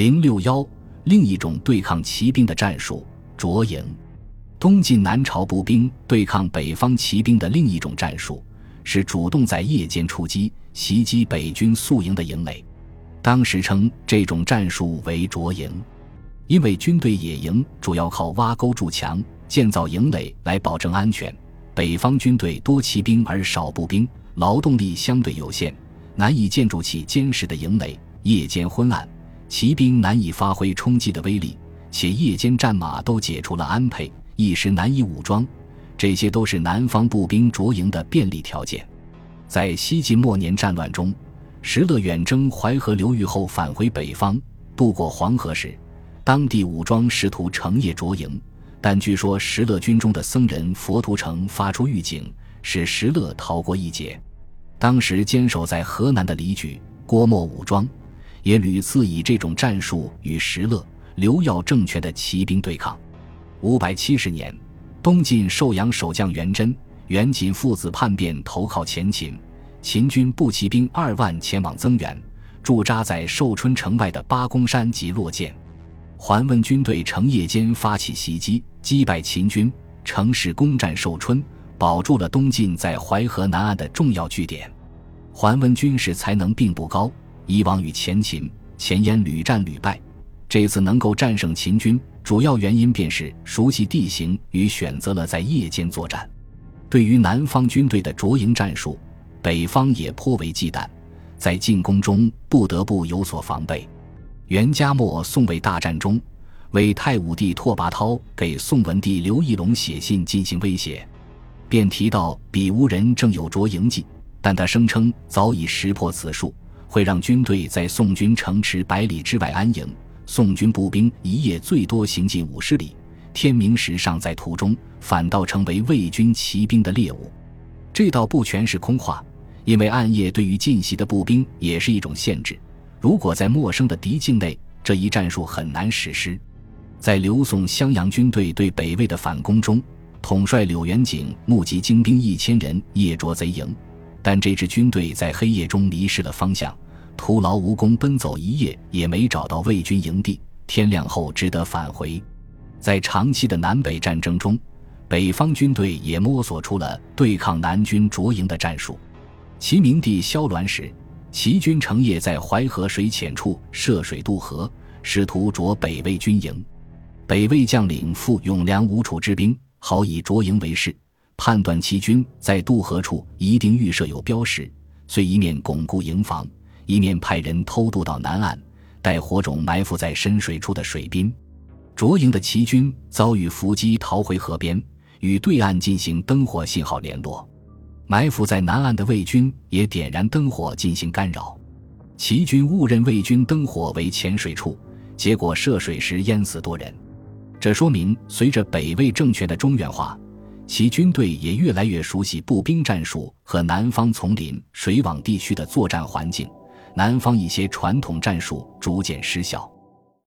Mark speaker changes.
Speaker 1: 零六幺，另一种对抗骑兵的战术——卓营。东晋南朝步兵对抗北方骑兵的另一种战术，是主动在夜间出击，袭击北军宿营的营垒。当时称这种战术为卓营，因为军队野营主要靠挖沟筑墙、建造营垒来保证安全。北方军队多骑兵而少步兵，劳动力相对有限，难以建筑起坚实的营垒。夜间昏暗，骑兵难以发挥冲击的威力，且夜间战马都解除了安配，一时难以武装。这些都是南方步兵着营的便利条件。在西晋末年战乱中。石勒远征淮河流域后返回北方，渡过黄河时，当地武装试图成夜着营，但据说石勒军中的僧人佛图澄发出预警，使石勒逃过一劫。当时坚守在河南的李举、郭沫武装，也屡次以这种战术与石勒、刘耀政权的骑兵对抗。五百七十年，东晋寿阳守将元贞、元锦父子叛变，投靠前秦。秦军步骑兵二万前往增援，驻扎在寿春城外的八公山及落涧。桓温军队乘夜间发起袭击，击败秦军，乘势攻占寿春，保住了东晋在淮河南岸的重要据点。桓温军事才能并不高，以往与前秦、前燕屡战屡败，这次能够战胜秦军，主要原因便是熟悉地形与选择了在夜间作战。对于南方军队的着营战术。北方也颇为忌惮，在进攻中不得不有所防备。元嘉末宋魏大战中，为太武帝拓跋焘给宋文帝刘义隆写信进行威胁，便提到比乌人正有着营计，但他声称早已识破此术，会让军队在宋军城池百里之外安营。宋军步兵一夜最多行进五十里，天明时尚在途中，反倒成为魏军骑兵的猎物。这倒不全是空话。因为暗夜对于进袭的步兵也是一种限制，如果在陌生的敌境内，这一战术很难实施。在刘宋襄阳军队对北魏的反攻中，统帅柳元景募集精兵一千人夜捉贼营，但这支军队在黑夜中迷失了方向，徒劳无功，奔走一夜也没找到魏军营地，天亮后只得返回。在长期的南北战争中，北方军队也摸索出了对抗南军卓营的战术。齐明帝萧鸾时，齐军成夜在淮河水浅处涉水渡河，试图着北魏军营。北魏将领傅永良吴楚之兵，好以卓营为事，判断齐军在渡河处一定预设有标识，遂一面巩固营房，一面派人偷渡到南岸，带火种埋伏在深水处的水滨。着营的齐军遭遇伏击，逃回河边，与对岸进行灯火信号联络。埋伏在南岸的魏军也点燃灯火进行干扰，齐军误认魏军灯火为浅水处，结果涉水时淹死多人。这说明，随着北魏政权的中原化，其军队也越来越熟悉步兵战术和南方丛林、水网地区的作战环境，南方一些传统战术逐渐失效。